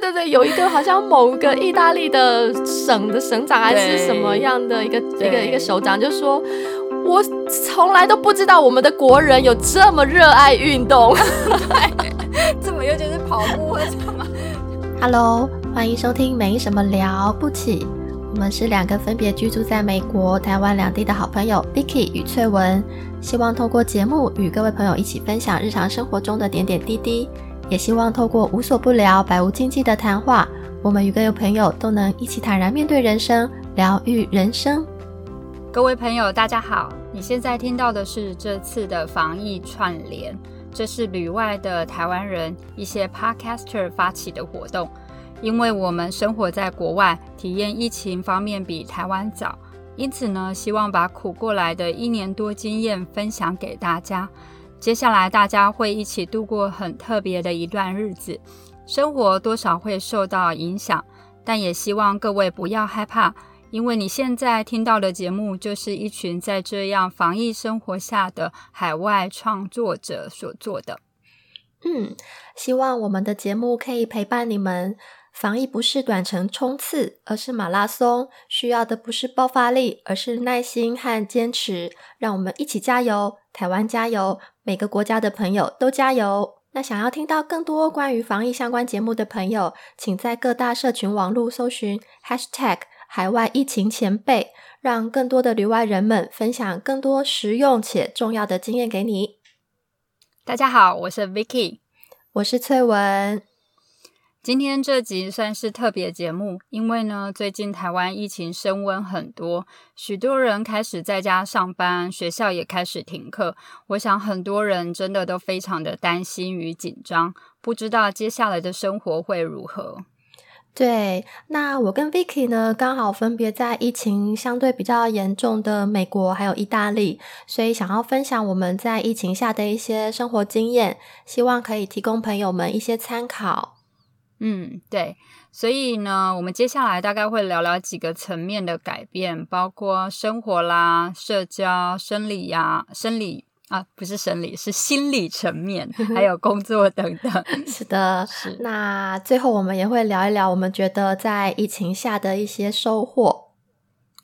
对对，有一个好像某个意大利的省的省长还是什么样的一个一个一个首长，就说。我从来都不知道我们的国人有这么热爱运动，对，这么又就是跑步或什么。Hello，欢迎收听没什么了不起，我们是两个分别居住在美国、台湾两地的好朋友 Vicky 与翠文，希望透过节目与各位朋友一起分享日常生活中的点点滴滴，也希望透过无所不聊、百无禁忌的谈话，我们与各位朋友都能一起坦然面对人生，疗愈人生。各位朋友，大家好！你现在听到的是这次的防疫串联，这是旅外的台湾人一些 podcaster 发起的活动。因为我们生活在国外，体验疫情方面比台湾早，因此呢，希望把苦过来的一年多经验分享给大家。接下来大家会一起度过很特别的一段日子，生活多少会受到影响，但也希望各位不要害怕。因为你现在听到的节目，就是一群在这样防疫生活下的海外创作者所做的。嗯，希望我们的节目可以陪伴你们。防疫不是短程冲刺，而是马拉松，需要的不是爆发力，而是耐心和坚持。让我们一起加油，台湾加油，每个国家的朋友都加油。那想要听到更多关于防疫相关节目的朋友，请在各大社群网络搜寻 #hashtag。海外疫情前辈，让更多的旅外人们分享更多实用且重要的经验给你。大家好，我是 Vicky，我是翠文。今天这集算是特别节目，因为呢，最近台湾疫情升温很多，许多人开始在家上班，学校也开始停课。我想很多人真的都非常的担心与紧张，不知道接下来的生活会如何。对，那我跟 Vicky 呢，刚好分别在疫情相对比较严重的美国还有意大利，所以想要分享我们在疫情下的一些生活经验，希望可以提供朋友们一些参考。嗯，对，所以呢，我们接下来大概会聊聊几个层面的改变，包括生活啦、社交、生理呀、生理。啊，不是生理，是心理层面，还有工作等等。是的，是。那最后我们也会聊一聊，我们觉得在疫情下的一些收获。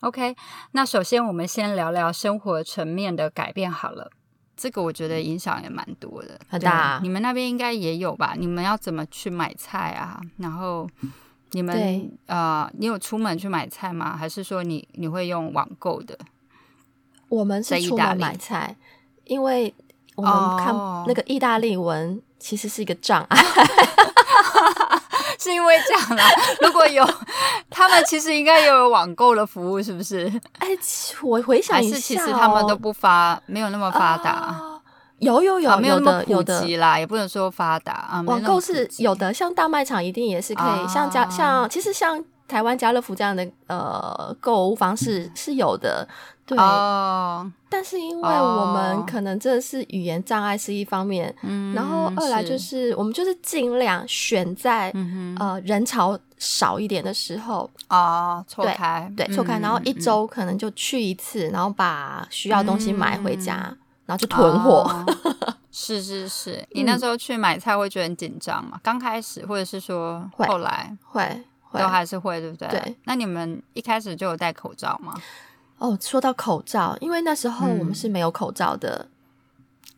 OK，那首先我们先聊聊生活层面的改变好了。这个我觉得影响也蛮多的，很大。你们那边应该也有吧？你们要怎么去买菜啊？然后你们呃，你有出门去买菜吗？还是说你你会用网购的？我们是出门买菜。因为我们看那个意大利文其实是一个障碍，是因为这样啦。如果有他们，其实应该也有网购的服务，是不是？哎，我回想一下，其实他们都不发，没有那么发达。有有有，没有那么普及啦，也不能说发达啊。网购是有的，像大卖场一定也是可以，像家像其实像台湾家乐福这样的呃购物方式是有的。对，但是因为我们可能真的是语言障碍是一方面，然后二来就是我们就是尽量选在呃人潮少一点的时候。啊错开。对错开，然后一周可能就去一次，然后把需要东西买回家，然后就囤货。是是是，你那时候去买菜会觉得很紧张吗？刚开始或者是说后来？会都还是会对不对？对，那你们一开始就有戴口罩吗？哦，说到口罩，因为那时候我们是没有口罩的，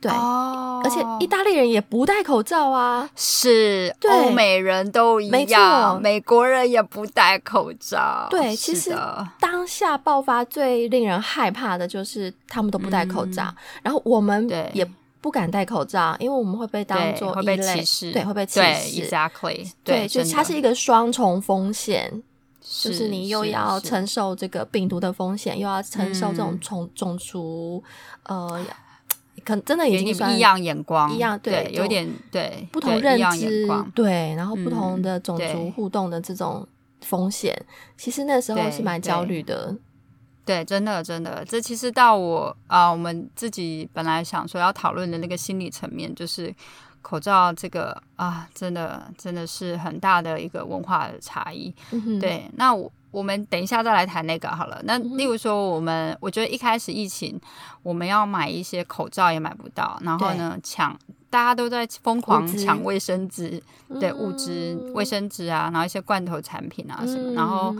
对，而且意大利人也不戴口罩啊，是欧美人都一样，美国人也不戴口罩。对，其实当下爆发最令人害怕的就是他们都不戴口罩，然后我们也不敢戴口罩，因为我们会被当做会被歧视，对，会被歧视，exactly，对，就它是一个双重风险。就是你又要承受这个病毒的风险，又要承受这种种种族，呃，可真的已经算异样眼光，一样对，有点对不同认知，对，然后不同的种族互动的这种风险，其实那时候是蛮焦虑的。对，真的真的，这其实到我啊，我们自己本来想说要讨论的那个心理层面，就是口罩这个啊，真的真的是很大的一个文化的差异。嗯对，那我我们等一下再来谈那个好了。那例如说，我们我觉得一开始疫情，我们要买一些口罩也买不到，然后呢抢，大家都在疯狂抢卫生纸，对物资、卫生纸啊，然后一些罐头产品啊什么，然后。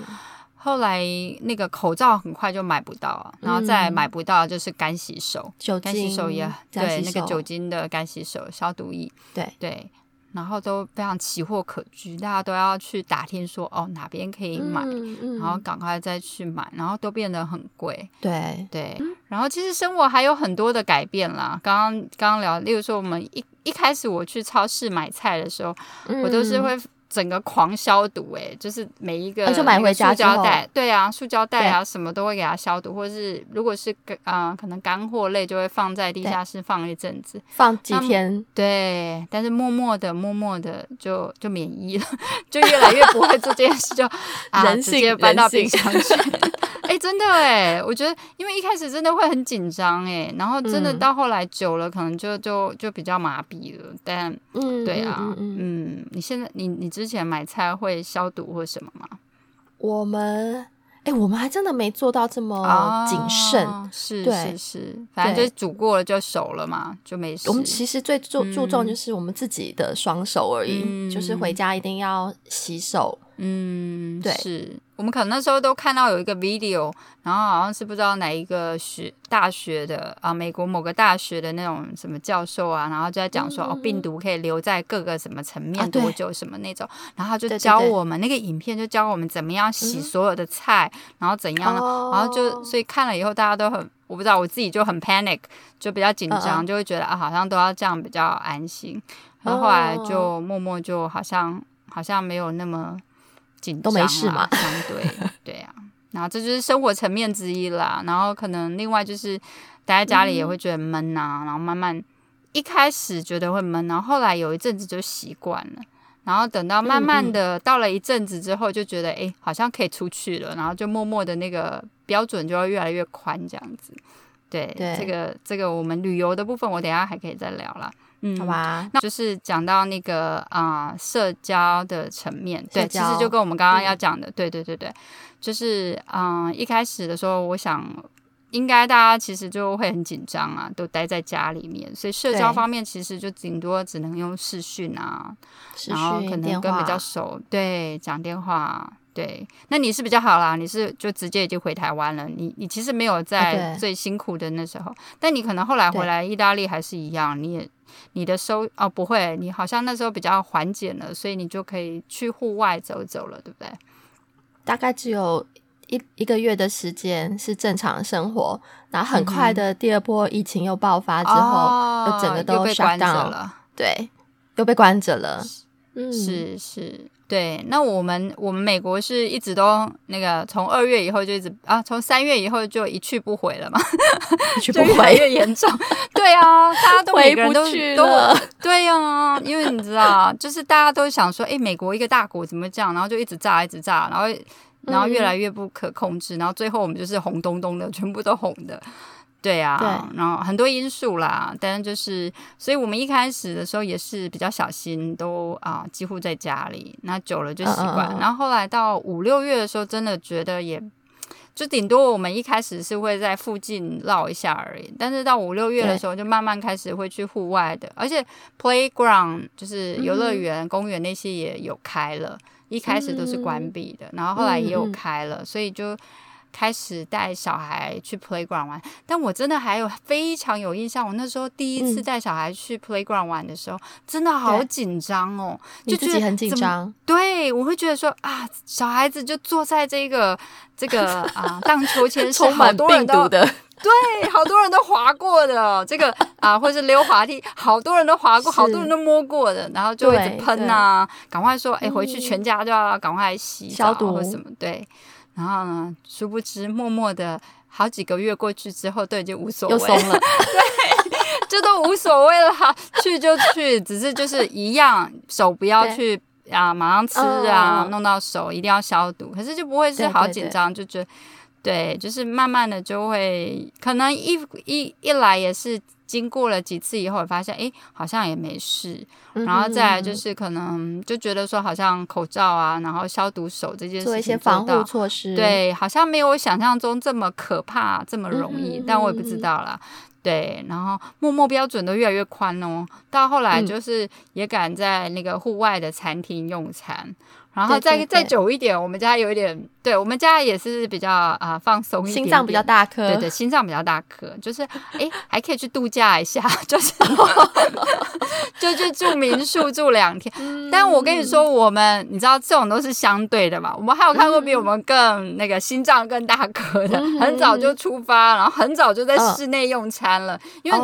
后来那个口罩很快就买不到啊，然后再买不到就是干洗手，酒干洗手也干对那个酒精的干洗手消毒液，对。对，然后都非常奇货可居，大家都要去打听说哦哪边可以买，嗯嗯然后赶快再去买，然后都变得很贵，对。对，然后其实生活还有很多的改变啦。刚刚刚刚聊，例如说我们一一开始我去超市买菜的时候，我都是嗯。会整个狂消毒、欸，就是每一个啊就买回塑胶袋，对啊，塑胶袋啊什么都会给它消毒，或者是如果是干啊、可能干货类就会放在地下室放一阵子，放几天，对，但是默默的默默的就就免疫了，就越来越不会做这件事，就 啊直接搬到冰箱去。哎、真的哎，我觉得因为一开始真的会很紧张哎，然后真的嗯。到后来久了，可能就就就比较麻痹了。但嗯，对啊，嗯，你现在你你之前买菜会消毒或什么吗？我们哎，我们还真的没做到这么谨慎。哦是对是是，反正就煮过了就熟了嘛，就没事。我们其实最注注重嗯就是我们自己的双手而已，嗯就是回家一定要洗手。嗯，对是。我们可能那时候都看到有一个 video，然后好像是不知道哪一个学大学的啊，美国某个大学的那种什么教授啊，然后就在讲说、嗯哦，病毒可以留在各个什么层面多久什么那种，然后他就教我们那个影片就教我们怎么样洗嗯。所有的菜，然后怎样呢，哦。然后就所以看了以后大家都很。我不知道，我自己就很 panic，就比较紧张，就会觉得啊，好像都要这样比较安心。然后后来就默默就好像好像没有那么紧都张没事嘛相对对啊。然后这就是生活层面之一啦。然后可能另外就是待在家里也会觉得闷呐、然后慢慢一开始觉得会闷，然后后来有一阵子就习惯了。然后等到慢慢的到了一阵子之后，就觉得哎、诶好像可以出去了，然后就默默的那个标准就会越来越宽，这样子。对，对这个这个我们旅游的部分，我等一下还可以再聊啦。嗯，好吧，那就是讲到那个啊、社交的层面，对，其实就跟我们刚刚要讲的，对对对对，就是嗯、一开始的时候，我想应该大家其实就会很紧张啊，都待在家里面，所以社交方面其实就顶多只能用视讯啊，然后可能跟比较熟，对，讲电话。对，那你是比较好啦，你是就直接已经回台湾了，你你其实没有在最辛苦的那时候，但你可能后来回来意大利还是一样，你也你的收哦不会，你好像那时候比较缓解了，所以你就可以去户外走走了，对不对？大概只有一一个月的时间是正常生活，然后很快的第二波疫情又爆发之后，哦又整个都被 shut 关着 down 了，对，又被关着了。嗯，是是，对。那我们我们美国是一直都那个从二月以后就一直啊，从三月以后就一去不回了嘛，一去 不就越来回，越严重。对啊，大家都每个人都回不去都了对啊，因为你知道，就是大家都想说，哎，美国一个大国怎么这样，然后就一直炸，一直炸，然后然后越嗯来越不可控制，然后最后我们就是红咚咚的，全部都红的。对啊，对。然后很多因素啦，但是就是，所以我们一开始的时候也是比较小心，都啊几乎在家里，那久了就习惯。嗯嗯嗯。然后后来到五六月的时候，真的觉得也就顶多我们一开始是会在附近绕一下而已，但是到五六月的时候，就慢慢开始会去户外的，而且 playground 就是游乐园、公园那些也有开了，一开始都是关闭的，然后后来也有开了，所以就。开始带小孩去 playground 玩，但我真的还有非常有印象，我那时候第一次嗯。带小孩去 playground 玩的时候，真的好对。紧张哦，就觉得自己很紧张，对，我会觉得说啊，小孩子就坐在这个这个啊荡秋千 是充满好多人都病毒的，对，好多人都滑过的这个啊，或是溜滑梯，好多人都滑过，好多人都摸过的，然后就一直对喷啊，赶快说，哎，回去嗯。全家都要赶快洗澡消毒或什么，对。然后呢，殊不知默默的好几个月过去之后，都已经无所谓，了。这都无所谓了，去就去，只是就是一样，手不要去啊，马上吃啊，嗯弄到手一定要消毒，可是就不会是对对对好紧张，就觉得对，就是慢慢的就会，可能一一一来也是经过了几次以后，发现哎，好像也没事。然后再来就是可能就觉得说，好像口罩啊，然后消毒手这件事情做一些防护措施，对，好像没有我想象中这么可怕，这么容易。但我也不知道啦。对，然后默默标准都越来越宽哦，到后来就是也敢在那个户外的餐厅用餐。然后再再久一点，我们家有一点，对我们家也是比较啊放松一点，心脏比较大颗，对对，心脏比较大颗，就是 哎还可以去度假一下，就是 就去住民宿住两天。但我跟你说，我们你知道这种都是相对的嘛，我们还有看过比我们更那个心脏更大颗的，很早就出发，然后很早就在室内用餐了，因为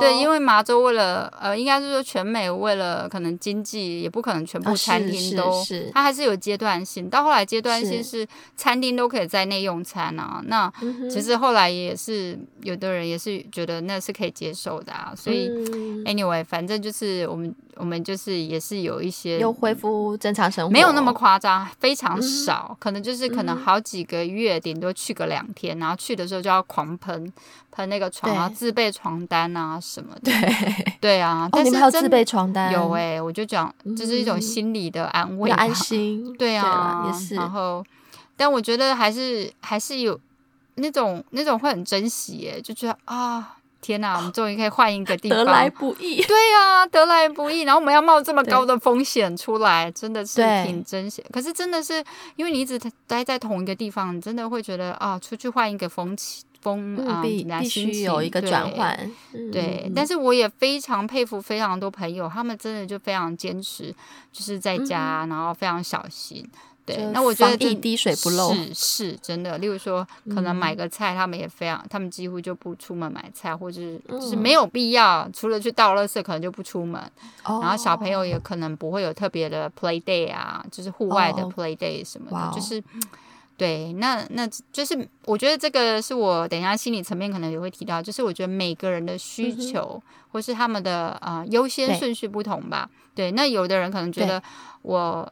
对，因为麻州为了呃，应该是说全美为了可能经济，也不可能全部餐厅都是。它还是有阶段性，到后来阶段性是餐厅都可以在内用餐啊。那其实后来也是有的人也是觉得那是可以接受的啊。所以 anyway，反正就是我们我们就是也是有一些又恢复正常生活，没有那么夸张，非常少，可能就是可能好几个月顶多去个两天，然后去的时候就要狂喷喷那个床，然后自备床单啊什么的。对对啊，哦，你们还有自备床单？有哎，我就讲这是一种心理的安慰，安心。对啊，也是。然后，但我觉得还是还是有那种那种会很珍惜耶，就觉得啊，天哪，我们终于可以换一个地方，得来不易。对啊，得来不易。然后我们要冒这么高的风险出来，真的是挺珍惜。可是真的是因为你一直待在同一个地方，你真的会觉得啊，出去换一个风气。风啊，必须有一个转换。对，但是我也非常佩服非常多朋友，他们真的就非常坚持，就是在家，然后非常小心。对，那我觉得一滴水不漏是是真的。例如说，可能买个菜，他们也非常，他们几乎就不出门买菜，或者是是没有必要，除了去倒垃圾，可能就不出门。然后小朋友也可能不会有特别的 play day 啊，就是户外的 play day 什么的，就是。对，那那就是我觉得这个是我等一下心理层面可能也会提到，就是我觉得每个人的需求或是他们的啊优先顺序不同吧。对，那有的人可能觉得我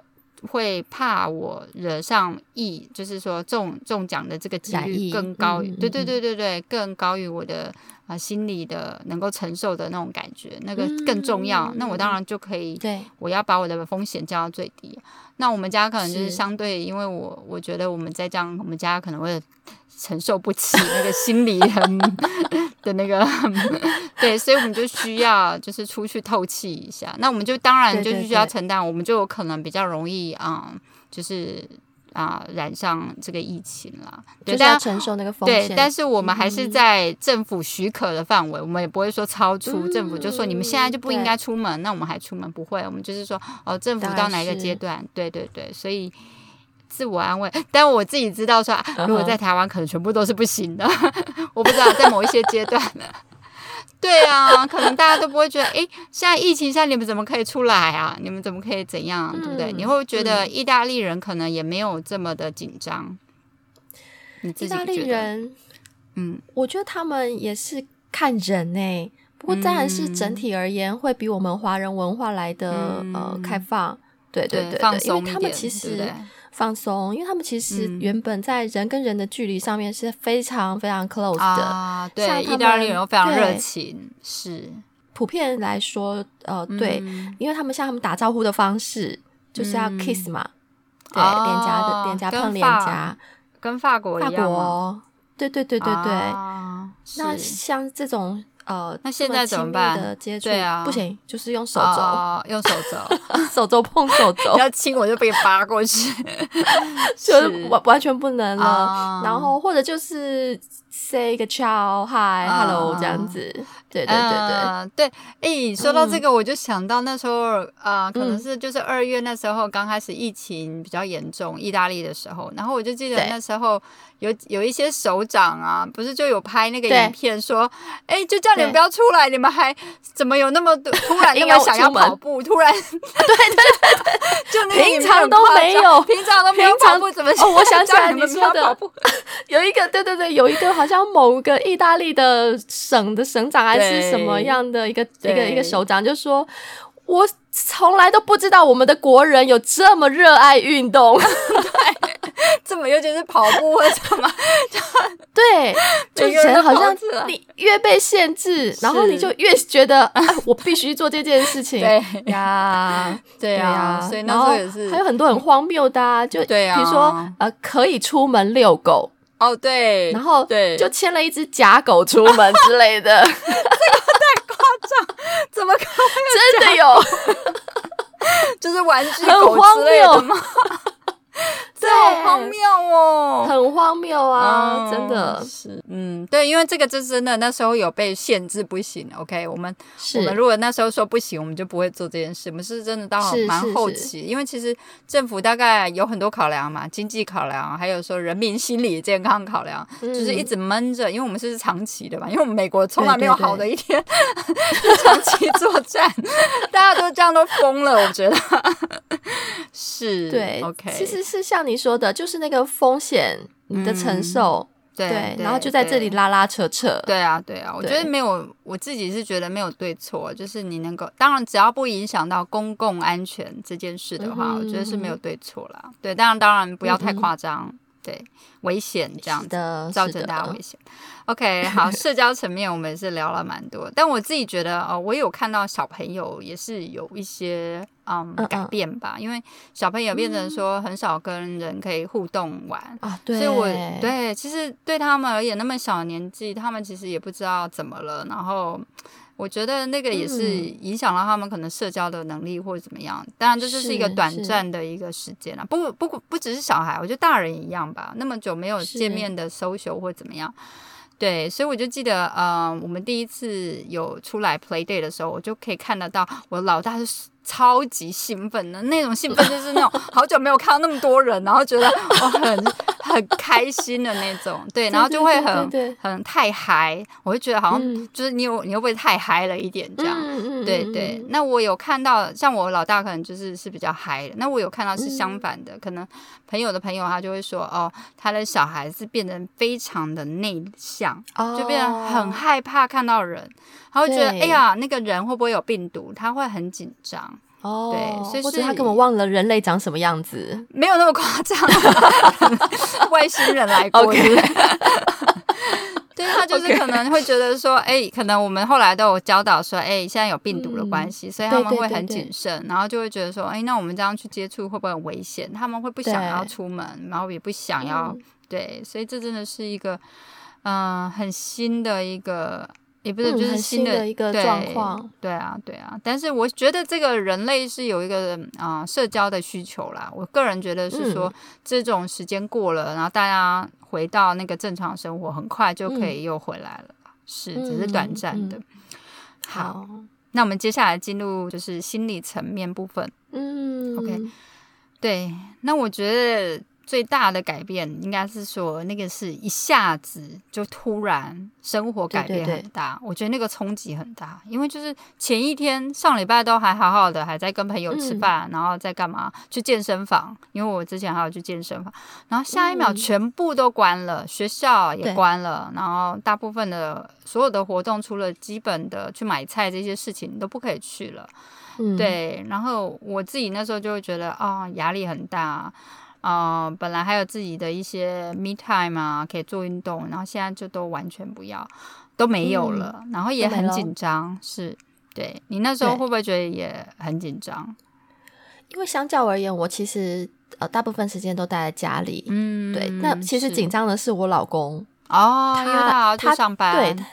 会怕我惹上意，就是说中中奖的这个几率更高，对对对对对，更高于我的啊心理的能够承受的那种感觉，那个更重要。那我当然就可以，对，我要把我的风险降到最低。那我们家可能就是相对，因为我我觉得我们在这样，我们家可能会承受不起那个心理很 的那个，对，所以我们就需要就是出去透气一下。那我们就当然就需要承担，我们就有可能比较容易啊，就是。啊，染上这个疫情了，就是要承受那个风险。对，但是我们还是在政府许可的范围，我们也不会说超出政府就说你们现在就不应该出门，那我们还出门不会，我们就是说哦，政府到哪一个阶段，对对对，所以自我安慰。但我自己知道说，如果在台湾可能全部都是不行的，我不知道在某一些阶段呢。对啊，可能大家都不会觉得，哎，现在疫情下你们怎么可以出来啊？你们怎么可以怎样，对不对？你会觉得意大利人可能也没有这么的紧张。意大利人，嗯，我觉得他们也是看人呢。不过当然是整体而言，会比我们华人文化来的呃开放。对对对，因为他们其实。放松，因为他们其实原本在人跟人的距离上面是非常非常 close 的。啊，对，意大利人又非常热情，是。普遍来说，呃，对，因为他们像他们打招呼的方式就是要 kiss 嘛，对，脸颊的脸颊碰脸颊，跟法国一样对对对对对，那像这种。呃，那现在怎么办？的接触对啊，不行，就是用手肘，用手肘，手肘碰手肘，要亲我就被扒过去，就是完完全不能了。然后或者就是 say 一个 ciao hi hello 这样子，对对对对对。哎，说到这个，我就想到那时候啊，可能是就是二月那时候刚开始疫情比较严重，意大利的时候，然后我就记得那时候。有有一些首长啊，不是就有拍那个影片说，哎，就叫你们不要出来，你们还怎么有那么多突然那 么想要跑步？突然，对对对，就平常都没有，平常都没有跑步，怎么？哦，我想起来你说的，有一个，对对对，有一个好像某个意大利的省的省长还是什么样的一个一个一个首长，就说，我从来都不知道我们的国人有这么热爱运动。对。这么尤其是跑步或什么，对，就觉得好像你越被限制，然后你就越觉得，哎，我必须做这件事情。对。呀，对呀、啊，所以那然后时候也是。还有很多很荒谬的、啊，就比如说呃，可以出门遛狗，哦，对，然后对。就牵了一只假狗出门之类的，这个太夸张怎么可真的有，就是玩具很狗荒之类的吗？这对好荒谬哦。很荒谬啊，嗯真的是，嗯，对，因为这个就真的那时候有被限制不行。OK，我们我们如果那时候说不行，我们就不会做这件事。我们是真的到蛮是是是后期，因为其实政府大概有很多考量嘛，经济考量，还有说人民心理健康考量，就是一嗯直闷着，因为我们是长期的嘛，因为我们美国从来对没有好的一天，长期作战，大家都这样都疯了，我觉得 是对，OK，其实是像你说的，就是那个风险你的承受，对对，然后就在这里。拉拉扯扯，对啊，对啊，我觉得没有，我自己是觉得没有对错，就是你能够，当然只要不影响到公共安全这件事的话，嗯我觉得是没有对错啦。对，当然当然不要太夸张，对，危险这样子。造成大家危险。OK，好，社交层面我们也是聊了蛮多，但我自己觉得，哦，我有看到小朋友也是有一些嗯嗯改变吧，因为小朋友变成说很少跟人可以互动玩。啊，对，所以我对，其实对他们而言，那么小的年纪，他们其实也不知道怎么了。然后我觉得那个也是嗯影响了他们可能社交的能力或者怎么样。当然，这就是一个短暂的一个时间了。不不不只是小孩，我觉得大人一样吧。那么久没有见面的 social 或怎么样。对，所以我就记得，呃，我们第一次有出来 play day 的时候，我就可以看得到我老大是超级兴奋的那种兴奋，就是那种好久没有看到那么多人，然后觉得我 很很开心的那种，对，然后就会很很太嗨，我会觉得好像嗯。就是你有你会不会太嗨了一点这样。对对，那我有看到，像我老大可能就是是比较嗨的，那我有看到是相反的，可能朋友的朋友他就会说，哦，他的小孩子变得非常的内向，哦。就变得很害怕看到人，他会觉得，哎呀，那个人会不会有病毒？他会很紧张，哦，对所以是或者他根本忘了人类长什么样子，没有那么夸张，外星人来过 对他就是可能会觉得说，哎、可能我们后来都有教导说，哎、现在有病毒的关系，所以他们会很谨慎，然后就会觉得说，哎、那我们这样去接触会不会很危险？他们会不想要出门，然后也不想要，嗯。对，所以这真的是一个，嗯、很新的一个。也不是，就是嗯新的的一个状况对啊，对啊。但是我觉得这个人类是有一个啊、社交的需求啦。我个人觉得是说，嗯这种时间过了，然后大家回到那个正常生活，很快就可嗯以又回来了。是，只是短暂的。好，好，那我们接下来进入就是心理层面部分。嗯 OK 对，那我觉得最大的改变应该是说，那个是一下子就突然生活改变对对。对很大，我觉得那个冲击很大，因为就是前一天上礼拜都还好好的，还在跟朋友吃嗯。饭，然后在干嘛？去健身房，因为我之前还有去健身房，然后下一秒嗯。全部都关了，学校也关了，然后大部分的所有的活动，除了基本的去买菜这些事情都不可以去了。嗯，对，然后我自己那时候就会觉得啊、压力很大，啊、本来还有自己的一些 me time 啊，可以做运动，然后现在就都完全不要，都没有了，然后也很紧张，是。对你那时候对会不会觉得也很紧张？因为相较而言，我其实呃大部分时间都待在家里。嗯，对，那其实是紧张的是我老公，哦，他他上班，对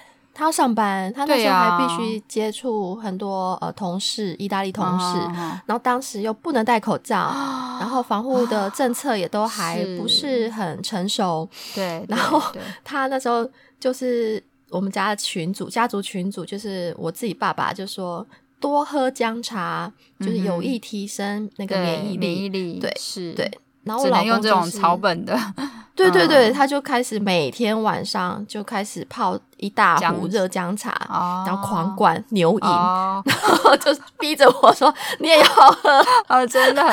他他要上班，他那时候还必须接触很多呃同事，意大利同事，嗯然后当时又不能戴口罩，然后防护的政策也都还不是很成熟。对，然后他那时候就是我们家的群主，家族群主，就是我自己爸爸就说多喝姜茶，就是有益提升那个免疫力。免疫力，对是，对，然后我老只能用这种草本的，对对对，嗯。他就开始每天晚上就开始泡一大壶热姜茶，哦，然后狂灌牛饮，哦，然后就逼着我说你也要喝。哦，真的，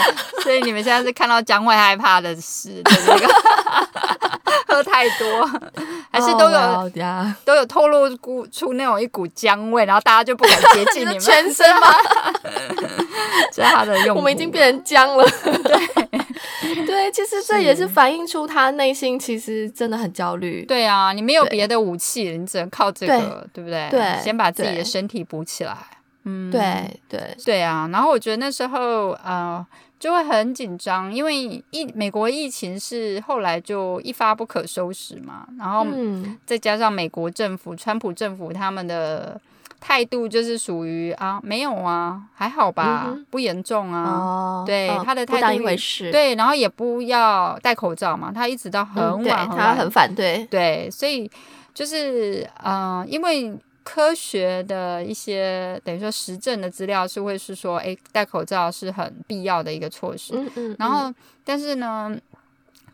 所以你们现在是看到姜会害怕的事的这个喝太多，还是都有？都有透露出出那种一股姜味，然后大家就不敢接近你们，全身吗？这是他的用。我们已经变成姜了。对对对，其实这也是反映出他内心其实真的很焦虑。对啊，你没有别的武器，你只能靠这个，对不对？对，先把自己的身体补起来。嗯，对对对啊。然后我觉得那时候呃就会很紧张，因为疫美国疫情是后来就一发不可收拾嘛，然后再加上美国政府川普政府他们的。态度就是属于啊，没有啊，还好吧，不严重啊。对他的态度，当一回事。对，然后也不要戴口罩嘛。他一直到很晚，他很反对。对，所以就是嗯，因为科学的一些等于说实证的资料是会是说，哎，戴口罩是很必要的一个措施。嗯嗯。然后，但是呢。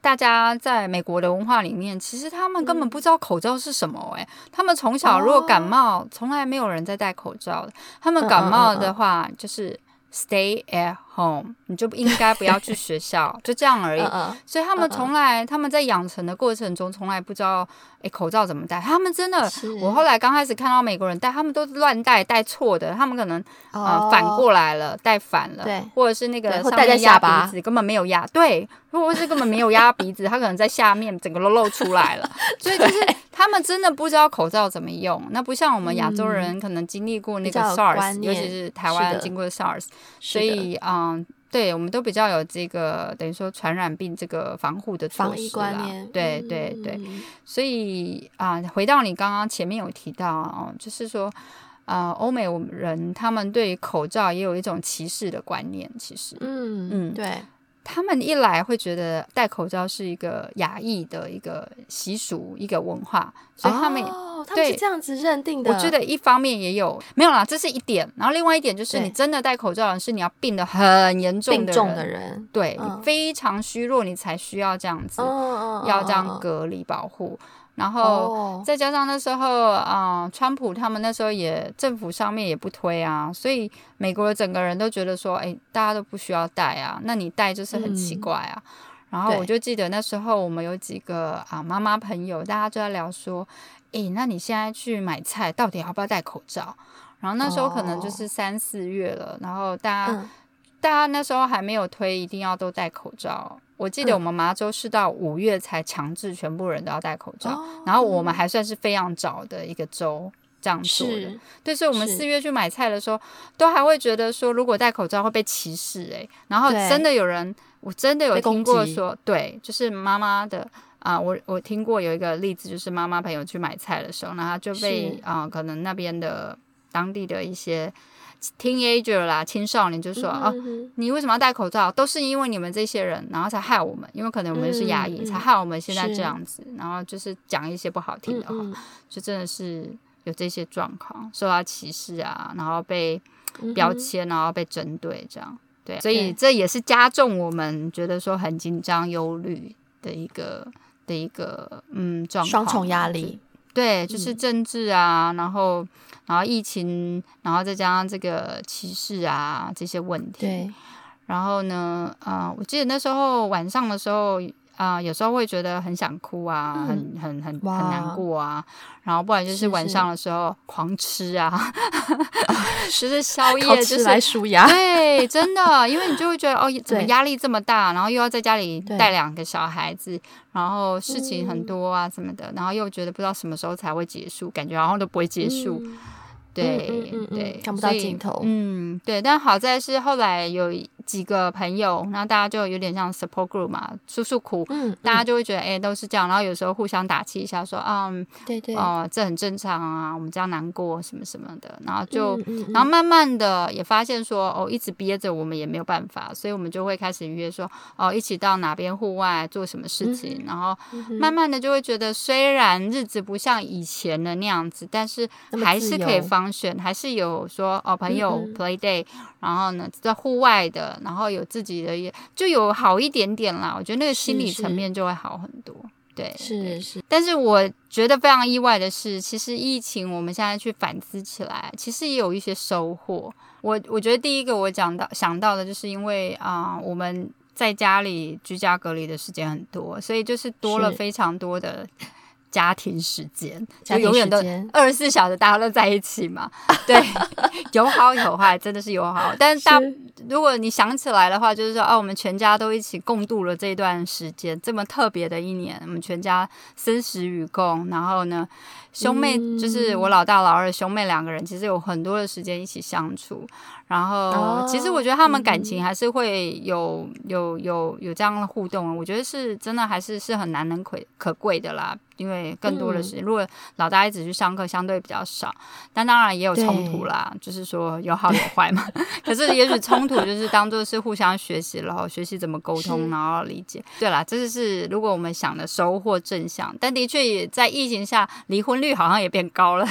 大家在美国的文化里面，其实他们根本不知道口罩是什么。哎，他们从小如果感冒，从来没有人在戴口罩的。他们感冒的话，就是 stay at home，你就应该不要去学校，就这样而已。所以他们从来他们在养成的过程中，从来不知道。哎，口罩怎么戴？他们真的，我后来刚开始看到美国人戴，他们都乱戴，戴错的。他们可能啊反过来了，戴反了，对，或者是那个上面压鼻子根本没有压，对，或者是根本没有压鼻子，他可能在下面整个都露出来了。所以就是他们真的不知道口罩怎么用。那不像我们亚洲人，可能经历过那个 SARS，尤其是台湾经过 SARS，所以嗯。对，我们都比较有这个等于说传染病这个防护的防疫观念。对对对，所以啊，回到你刚刚前面有提到哦，就是说啊，欧美人他们对口罩也有一种歧视的观念，其实，嗯嗯，对。他们一来会觉得戴口罩是一个亚裔的一个习俗、一个文化，所以他们他们是这样子认定的。我觉得一方面也有没有啦，这是一点。然后另外一点就是，你真的戴口罩的是你要病得很严重的人，对你非常虚弱，你才需要这样子，要这样隔离保护。然后再加上那时候啊，川普他们那时候也政府上面也不推啊，所以美国整个人都觉得说，哎，大家都不需要戴啊，那你戴就是很奇怪啊。然后我就记得那时候我们有几个啊妈妈朋友，大家就在聊说，哎，那你现在去买菜到底要不要戴口罩？然后那时候可能就是三四月了，然后大家大家那时候还没有推一定要都戴口罩。我记得我们麻州是到五月才强制全部人都要戴口罩，然后我们还算是非常早的一个州这样做的。对，所以我们四月去买菜的时候，都还会觉得说，如果戴口罩会被歧视哎。然后真的有人，我真的有听过说，对，就是妈妈的啊，我我听过有一个例子，就是妈妈朋友去买菜的时候，然后就被啊，可能那边的当地的一些。Teenager 啦，青少年就说啊，你为什么要戴口罩？都是因为你们这些人，然后才害我们。因为可能我们是牙医，才害我们现在这样子。然后就是讲一些不好听的话，就真的是有这些状况，受到歧视啊，然后被标签，然后被针对，这样对。所以这也是加重我们觉得说很紧张、忧虑的一个的一个嗯状双重压力。对，就是政治啊，然后。然后疫情，然后再加上这个歧视啊这些问题。对。然后呢，啊，我记得那时候晚上的时候。啊，有时候会觉得很想哭啊，很很很很难过啊，然后不然就是晚上的时候狂吃啊，就是宵夜，就是来舒压。对，真的，因为你就会觉得哦，怎么压力这么大，然后又要在家里带两个小孩子，然后事情很多啊什么的，然后又觉得不知道什么时候才会结束，感觉然后都不会结束。对对，看不到尽头。嗯，对，但好在是后来有。几个朋友，然后大家就有点像 support group 嘛，诉诉苦，嗯，大家就会觉得，哎，都是这样，然后有时候互相打气一下，说，嗯，对对，哦，这很正常啊，我们这样难过什么什么的，然后就，然后慢慢的也发现说，哦，一直憋着我们也没有办法，所以我们就会开始约说，哦，一起到哪边户外做什么事情，然后慢慢的就会觉得，虽然日子不像以前的那样子，但是还是可以方选，还是有说，哦，朋友 play day，然后呢，在户外的。然后有自己的也就有好一点点啦，我觉得那个心理层面就会好很多。对，是是。但是我觉得非常意外的是，其实疫情我们现在去反思起来，其实也有一些收获。我我觉得第一个我讲到想到的就是因为啊，我们在家里居家隔离的时间很多，所以就是多了非常多的。家庭时间，就永远都二十四小时大家都在一起嘛。对，有好有坏，真的是有好。但是大如果你想起来的话，就是说，哦，我们全家都一起共度了这一段时间，这么特别的一年，我们全家生死与共。然后呢，兄妹、嗯就是我老大老二兄妹两个人，其实有很多的时间一起相处。然后，哦其实我觉得他们感情还是会有有有有这样的互动，我觉得是真的还是是很难能可可贵的啦。因为更多的时间，如果老大一直去上课，相对比较少，但当然也有冲突啦，就是说有好有 坏嘛。可是也许冲突就是当做是互相学习，然后学习怎么沟通，然后理解。对啦，这就是如果我们想的收获正向，但的确也在疫情下，离婚率好像也变高了，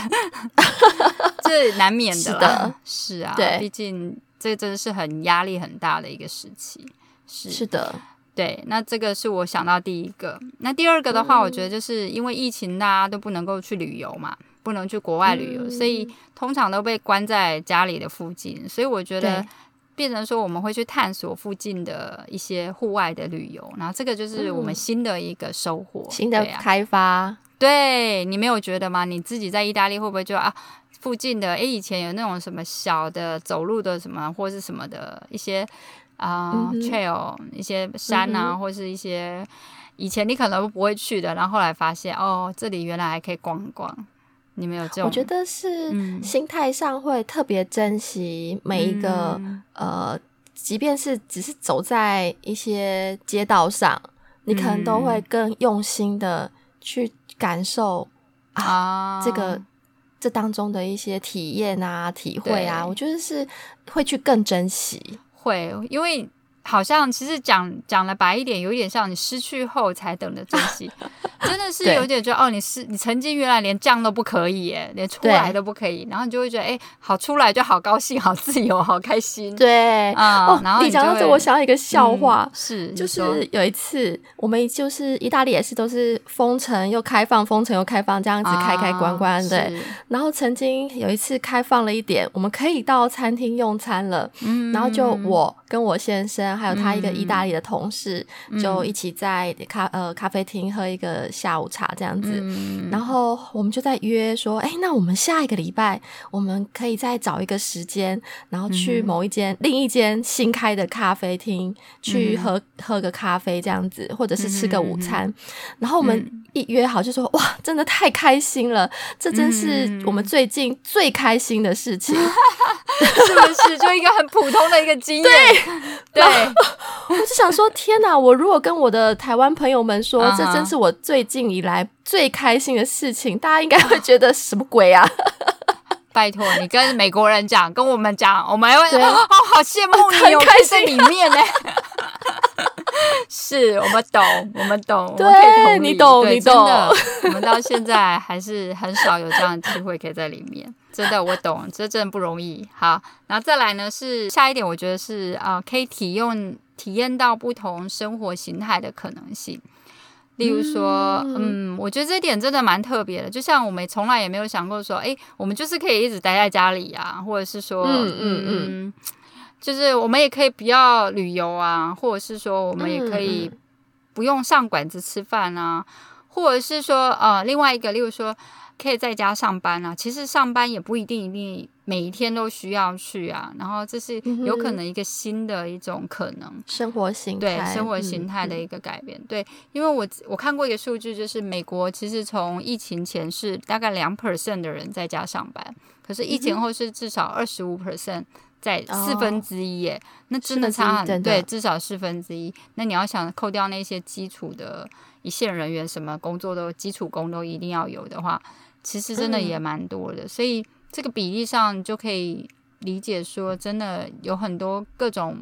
这难免的啦。是的是啊，对毕竟这真的是很压力很大的一个时期。是是的，对，那这个是我想到第一个。那第二个的话，我觉得就是因为疫情，大家都不能够去旅游嘛，不能去国外旅游，所以通常都被关在家里的附近。所以我觉得对变成说我们会去探索附近的一些户外的旅游，然后这个就是我们嗯新的一个收获。新的开发，对你没有觉得吗？你自己在意大利会不会就啊？附近的诶，以前有那种什么小的走路的什么或是什么的一些啊、嗯 trail 一些山啊，嗯或是一些以前你可能不会去的，然后后来发现哦，这里原来还可以逛逛。你们有这种？我觉得是嗯心态上会特别珍惜每一个、嗯呃，即便是只是走在一些街道上，你可能都会嗯更用心的去感受啊，这个。这当中的一些体验啊、体会啊，我觉得是会去更珍惜。会，因为好像其实讲讲了白一点，有一点像你失去后才懂得珍惜，真的是对。有点觉得哦，你是你曾经原来连这样都不可以耶，连出来都不可以，然后你就会觉得哎，好出来就好高兴、好自由、好开心。对，啊、哦，然后你讲到这，我想到一个笑话，嗯是就是有一次，我们就是意大利也是都是封城又开放，封城又开放这样子开开关关，啊对。然后曾经有一次开放了一点，我们可以到餐厅用餐了，嗯。然后就我跟我先生还有他一个嗯意大利的同事，就一起在咖呃咖啡厅喝一个下午茶这样子。嗯。然后我们就在约说，哎，那我们下一个礼拜我们可以再找一个时间，然后去嗯某一间、另一间新开的咖啡厅去喝、喝个咖啡这样子，或者是吃个午餐。嗯然后我们一约好就说，哇，真的太开心了，这真是嗯我们最近最开心的事情。是不是就一个很普通的一个经验？对我就想说，天哪！我如果跟我的台湾朋友们说，这真是我最近以来最开心的事情，大家应该会觉得什么鬼啊？拜托你跟美国人讲，跟我们讲，我们还会对哦，好羡慕你开可以在里面呢。是我们懂，我们懂，我对们可以同理你懂你懂的，我们到现在还是很少有这样的机会可以在里面。真的，我懂，这真的不容易。好，然后再来呢是下一点，我觉得是啊、呃可以体用体验到不同生活形态的可能性。例如说，嗯我觉得这一点真的蛮特别的。就像我们从来也没有想过说，诶，我们就是可以一直待在家里啊，或者是说，嗯嗯嗯就是我们也可以不要旅游啊，或者是说我们也可以嗯不用上馆子吃饭啊，或者是说呃另外一个，例如说可以在家上班啊。其实上班也不一定一定每一天都需要去啊，然后这是有可能一个新的一种可能。生活形态，对生活形态的嗯一个改变，对，因为我我看过一个数据，就是美国其实从疫情前是大概两 percent 的人在家上班，可是疫情后是至少二十五 percent 在四分之一耶，那真的差很对，至少四分之一。那你要想扣掉那些基础的一线人员，什么工作都基础工都一定要有的话，其实真的嗯也蛮多的，所以这个比例上就可以理解说，真的有很多各种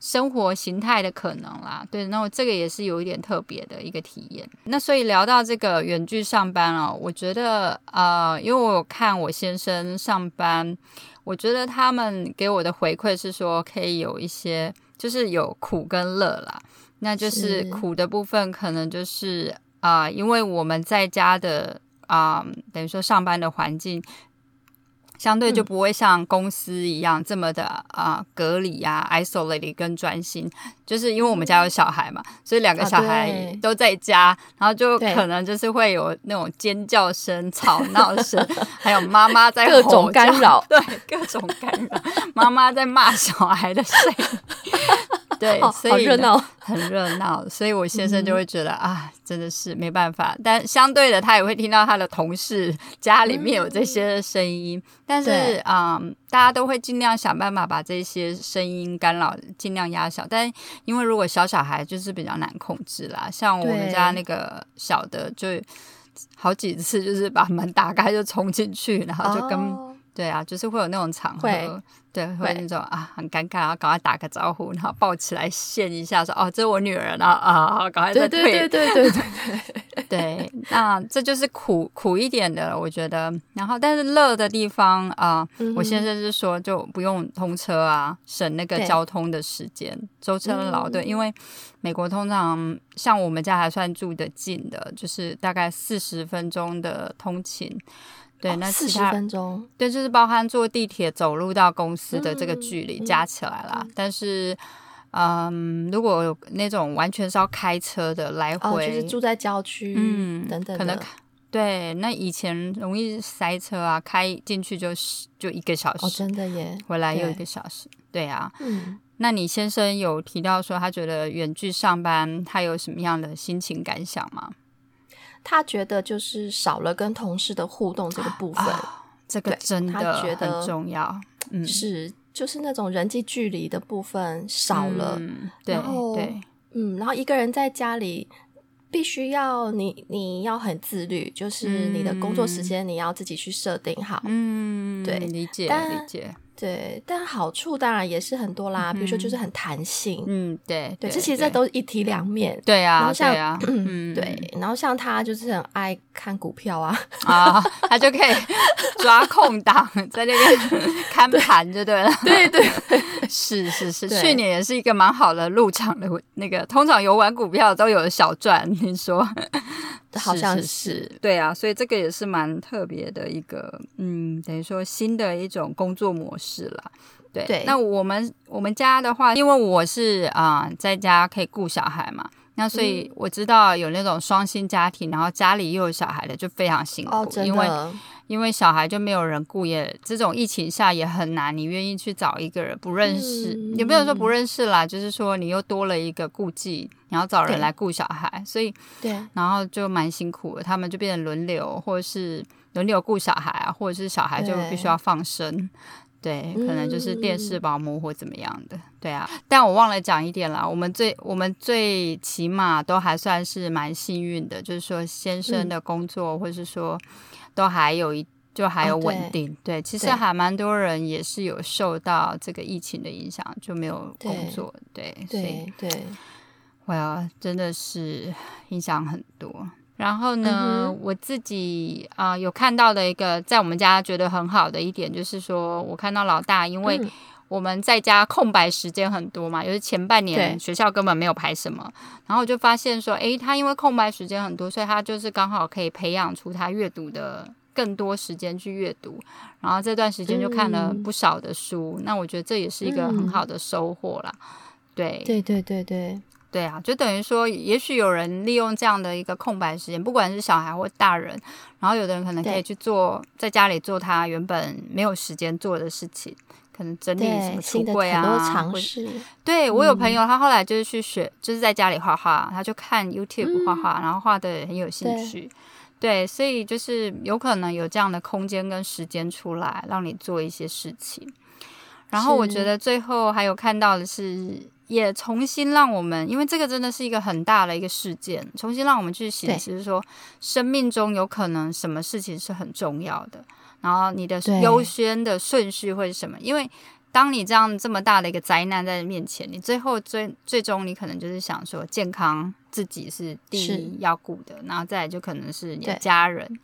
生活形态的可能啦。对，那我这个也是有一点特别的一个体验。那所以聊到这个远距上班啊，我觉得呃，因为我有看我先生上班，我觉得他们给我的回馈是说，可以有一些就是有苦跟乐啦。那就是是苦的部分，可能就是啊、因为我们在家的啊、等于说上班的环境相对就不会像公司一样这么的啊、隔离啊、isolated 跟专心，就是因为我们家有小孩嘛，所以两个啊小孩都在家，然后就可能就是会有那种尖叫声、吵闹声，还有妈妈在各种干扰对，各种干扰，妈妈在骂小孩的声音，对，所以热闹。很热闹，所以我先生就会觉得、啊，真的是没办法。但相对的，他也会听到他的同事家里面有这些声音，但是啊嗯，大家都会尽量想办法把这些声音干扰尽量压小。但因为如果小小孩就是比较难控制啦，像我们家那个小的就。好几次就是把门打开就冲进去，然后就跟、对啊，就是会有那种场合会，对，会会那种啊很尴尬，然后赶快打个招呼，然后抱起来献一下，说哦这是我女儿，然后啊赶快再对退，对对对对对，对那这就是苦苦一点的了，我觉得。然后但是乐的地方啊、我先生是说就不用通车啊，省那个交通的时间，舟车劳顿，嗯因为美国通常像我们家还算住得近的，就是大概四十分钟的通勤。对，那哦四十分钟，对，就是包含坐地铁、走路到公司的这个嗯距离嗯加起来啦。但是，嗯，如果有那种完全是要开车的来哦，回，就是住在郊区，嗯等等可能对，那以前容易塞车啊，开进去就是就一个小时，哦，真的耶，回来又一对个小时。对啊，嗯，那你先生有提到说他觉得远距上班，他有什么样的心情感想吗？他觉得就是少了跟同事的互动这个部分，啊，这个真的很重要。嗯，是就是那种人际距离的部分少了，嗯、对然后对。嗯，然后一个人在家里。必须要你，你要很自律，就是你的工作时间你要自己去设定好。嗯，对理解理解，对，但好处当然也是很多啦，比如说就是很弹性。嗯，对对，这其实这都是一体两面。对啊，对啊，嗯，对，然后像他就是很爱看股票啊，啊，他就可以 抓空档在那边看盘，就对了。对对，是是是，去年也是一个蛮好的入场的那个，通常有玩股票都有小赚，听说好像是对啊，所以这个也是蛮特别的一个，嗯，等于说新的一种工作模式了。对，对。那我们我们家的话，因为我是啊、在家可以顾小孩嘛，那所以嗯。我知道有那种双薪家庭，然后家里又有小孩的，就非常辛苦，哦，因为的，因为小孩就没有人顾，也这种疫情下也很难，你愿意去找一个人不认识，嗯也没有说不认识啦，就是说你又多了一个顾忌，你要找人来顾小孩，所以对。然后就蛮辛苦的，他们就变成轮流，或者是轮流顾小孩啊，或者是小孩就必须要放生。对，可能就是电视嗯。保姆或怎么样的，对啊。但我忘了讲一点啦，我们最我们最起码都还算是蛮幸运的，就是说先生嗯。的工作，或是说都还有一就还有哦稳对定。对，其实还蛮多人也是有受到这个疫情的影响，就没有工作。对，所以对对，我要真的是影响很多。然后呢，嗯我自己啊、有看到的一个在我们家觉得很好的一点，就是说我看到老大，因为嗯我们在家空白时间很多嘛，就是前半年学校根本没有排什么，然后我就发现说，诶，他因为空白时间很多，所以他就是刚好可以培养出他阅读的更多时间去阅读，然后这段时间就看了嗯。不少的书，那我觉得这也是一个很嗯好的收获啦。对。对对对对，对啊，就等于说，也许有人利用这样的一个空白时间，不管是小孩或大人，然后有的人可能可以去做，在家里做他原本没有时间做的事情，可能整理什对么橱柜啊，很多或尝试，对我有朋嗯。友，他后来就是去学，就是在家里画画，他就看 YouTube 画画，然后画的很有兴趣。对，所以就是有可能有这样的空间跟时间出来，让你做一些事情。然后我觉得最后还有看到的是，也重新让我们，因为这个真的是一个很大的一个事件，重新让我们去醒其实说，生命中有可能什么事情是很重要的，然后你的优先的顺序会是什么？因为当你这样这么大的一个灾难在面前，你最后最最终你可能就是想说，健康自己是第一要顾的，然后再来就可能是你的家人。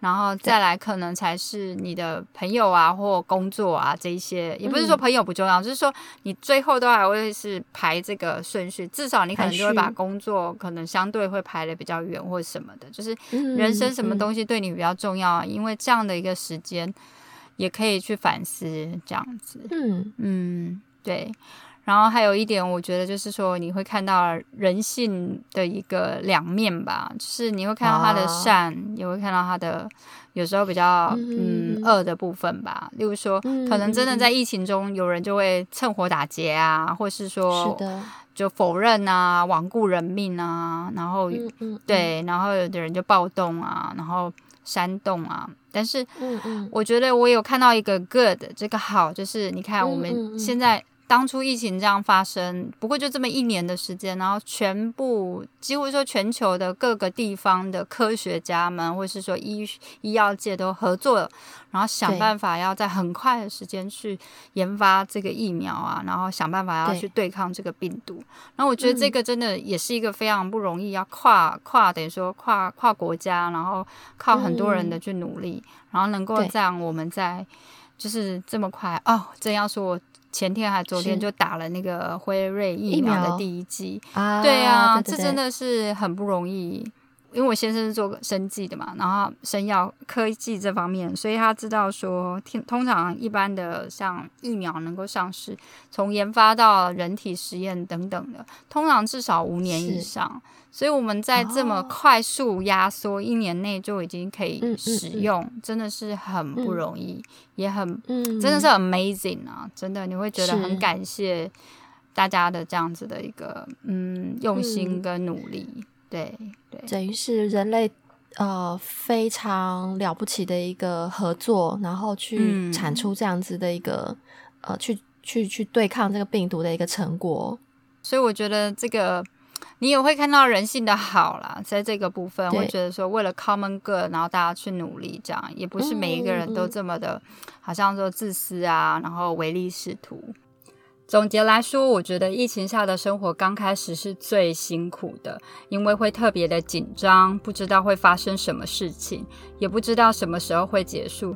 然后再来，可能才是你的朋友啊，或工作啊，这一些，也不是说嗯朋友不重要，就是说你最后都还会是排这个顺序，至少你可能就会把工作可能相对会排的比较远或什么的，就是嗯人生什么嗯东西对你比较重要啊？因为这样的一个时间，也可以去反思这样子。嗯嗯，对。然后还有一点，我觉得就是说，你会看到人性的一个两面吧，就是你会看到他的善，也会看到他的有时候比较嗯恶的部分吧。例如说，可能真的在疫情中，有人就会趁火打劫啊，或是说就否认啊，罔顾人命啊，然后对，然后有的人就暴动啊，然后煽动啊。但是，我觉得我有看到一个 good，这个好，就是你看我们现在。当初疫情这样发生，不过就这么一年的时间，然后全部几乎说全球的各个地方的科学家们，或是说医医药界都合作，然后想办法要在很快的时间去研发这个疫苗啊，然后想办法要去对抗这个病毒。然后我觉得这个真的也是一个非常不容易，要跨跨等于说跨跨国家，然后靠很多人的去努力，然后能够这样我们在就是这么快哦，真要说。前天还昨天就打了那个辉瑞疫苗的第一剂，对啊，这真的是很不容易。因为我先生是做生技的嘛，然后生药科技这方面，所以他知道说，通常一般的像疫苗能够上市，从研发到人体实验等等的，通常至少五年以上。所以我们在这么快速压缩一年内就已经可以使用，真的是很不容易，也很，真的是 amazing 啊！真的你会觉得很感谢大家的这样子的一个嗯用心跟努力，对对，等于是人类呃非常了不起的一个合作，然后去产出这样子的一个呃去去去对抗这个病毒的一个成果，所以我觉得这个。你也会看到人性的好啦，在这个部分，我觉得说为了 common good，然后大家去努力，这样也不是每一个人都这么的，好像说自私啊，然后唯利是图。总结来说，我觉得疫情下的生活刚开始是最辛苦的，因为会特别的紧张，不知道会发生什么事情，也不知道什么时候会结束。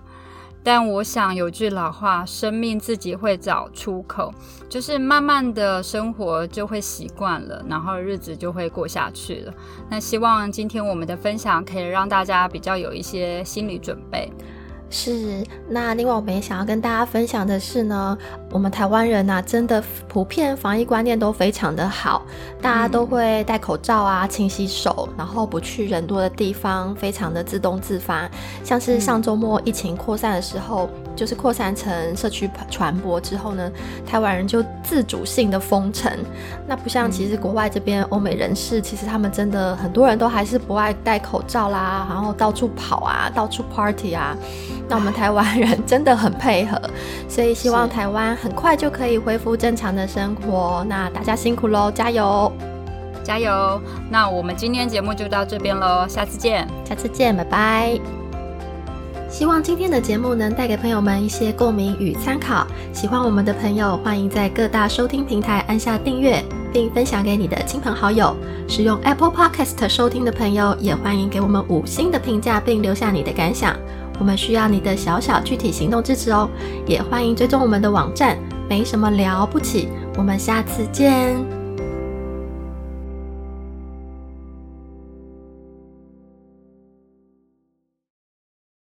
但我想有句老话，生命自己会找出口，就是慢慢的生活就会习惯了，然后日子就会过下去了。那希望今天我们的分享可以让大家比较有一些心理准备。是，那另外我们也想要跟大家分享的是呢，我们台湾人呐，真的普遍防疫观念都非常的好，大家都会戴口罩啊，勤洗手，然后不去人多的地方，非常的自动自发。像是上周末疫情扩散的时候，就是扩散成社区传播之后呢，台湾人就自主性的封城。那不像其实国外这边欧美人士，其实他们真的很多人都还是不爱戴口罩啦，然后到处跑啊，到处 party 啊。那我们台湾人真的很配合，所以希望台湾很快就可以恢复正常的生活。那大家辛苦喽，加油，加油！那我们今天节目就到这边喽，下次见，下次见，拜拜。希望今天的节目能带给朋友们一些共鸣与参考。喜欢我们的朋友，欢迎在各大收听平台按下订阅，并分享给你的亲朋好友。使用 Apple Podcast 收听的朋友，也欢迎给我们五星的评价，并留下你的感想。我们需要你的小小具体行动支持哦，也欢迎追踪我们的网站，没什么了不起。我们下次见。